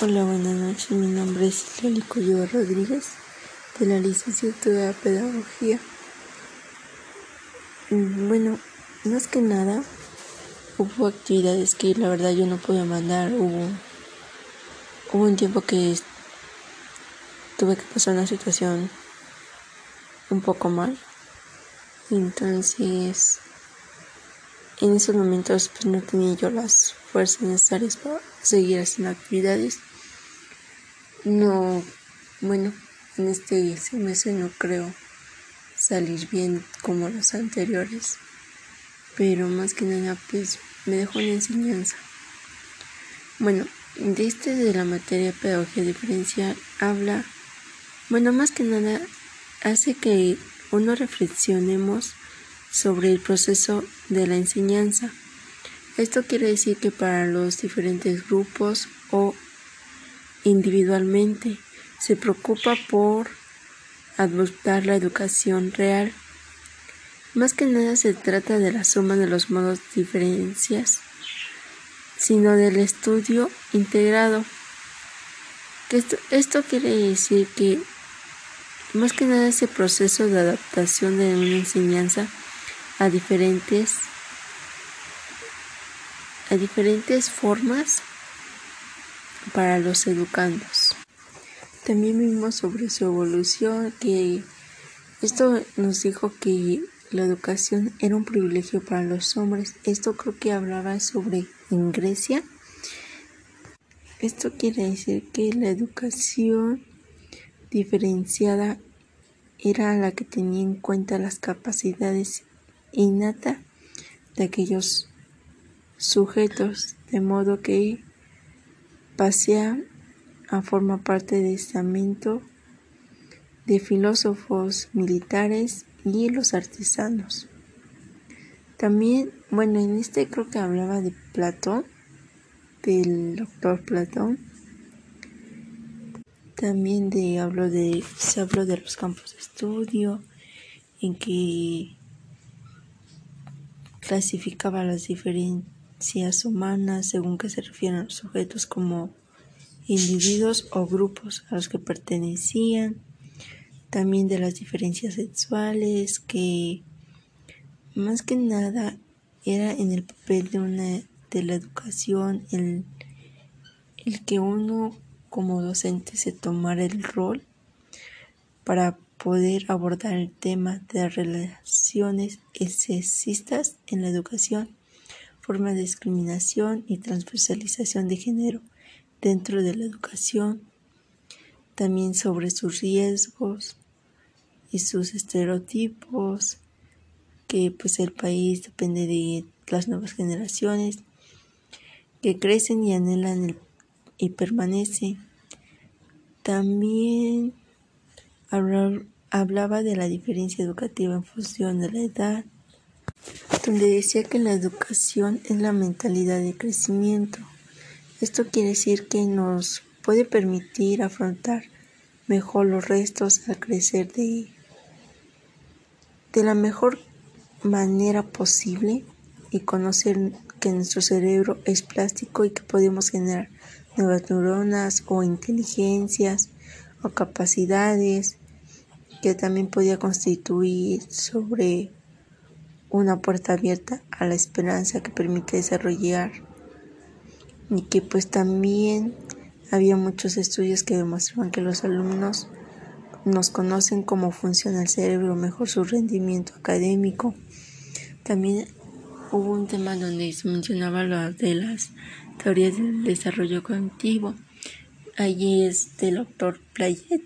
Hola, buenas noches. Mi nombre es Lali Coyo Rodríguez, de la licenciatura de Pedagogía. Mm, bueno, más que nada, hubo actividades que la verdad yo no podía mandar. Hubo, hubo un tiempo que tuve que pasar una situación un poco mal. Entonces, en esos momentos pues no tenía yo las fuerzas necesarias para seguir haciendo actividades. No, bueno, en este semestre no creo salir bien como los anteriores, pero más que nada pues me dejó una enseñanza. Bueno, de este de la materia pedagogía diferencial habla, bueno, más que nada hace que uno reflexionemos sobre el proceso de la enseñanza. Esto quiere decir que para los diferentes grupos o individualmente se preocupa por adoptar la educación real. Más que nada se trata de la suma de los modos diferencias, sino del estudio integrado. Esto, esto quiere decir que más que nada ese proceso de adaptación de una enseñanza a diferentes a diferentes formas para los educandos. También vimos sobre su evolución que esto nos dijo que la educación era un privilegio para los hombres. Esto creo que hablaba sobre en Grecia. Esto quiere decir que la educación diferenciada era la que tenía en cuenta las capacidades innata de aquellos sujetos, de modo que pasea a formar parte de estamento de filósofos militares y los artesanos. También, bueno, en este creo que hablaba de Platón, del doctor Platón. También de hablo de se habló de los campos de estudio en que clasificaba las diferencias humanas según que se refieren a los sujetos como individuos o grupos a los que pertenecían, también de las diferencias sexuales que más que nada era en el papel de una de la educación el, el que uno como docente se tomara el rol para poder abordar el tema de relaciones sexistas en la educación, forma de discriminación y transversalización de género dentro de la educación, también sobre sus riesgos y sus estereotipos, que pues el país depende de las nuevas generaciones que crecen y anhelan el y permanece. También hablaba de la diferencia educativa en función de la edad, donde decía que la educación es la mentalidad de crecimiento. Esto quiere decir que nos puede permitir afrontar mejor los restos al crecer de, de la mejor manera posible y conocer que nuestro cerebro es plástico y que podemos generar nuevas neuronas o inteligencias o capacidades que también podía constituir sobre una puerta abierta a la esperanza que permite desarrollar y que pues también había muchos estudios que demostraban que los alumnos nos conocen cómo funciona el cerebro, mejor su rendimiento académico. También hubo un tema donde se mencionaba lo de las teorías del desarrollo cognitivo. Allí es del doctor Playet,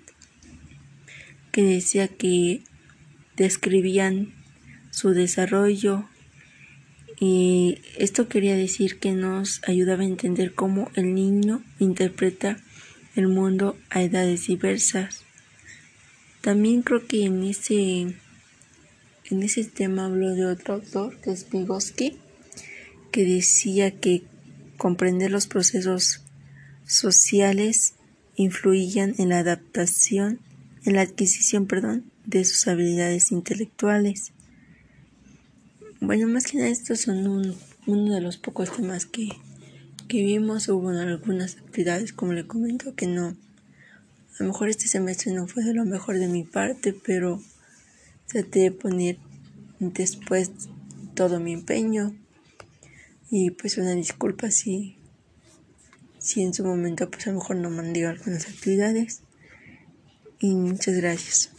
que decía que describían su desarrollo y esto quería decir que nos ayudaba a entender cómo el niño interpreta el mundo a edades diversas. También creo que en ese en ese tema habló de otro autor, que es Vygotsky, que decía que comprender los procesos sociales influían en la adaptación, en la adquisición, perdón, de sus habilidades intelectuales. Bueno, más que nada estos son uno de los pocos temas que, que vimos hubo algunas actividades, como le comento, que no. A lo mejor este semestre no fue de lo mejor de mi parte, pero traté de poner después todo mi empeño. Y pues una disculpa si, si en su momento pues a lo mejor no mandé algunas actividades. Y muchas gracias.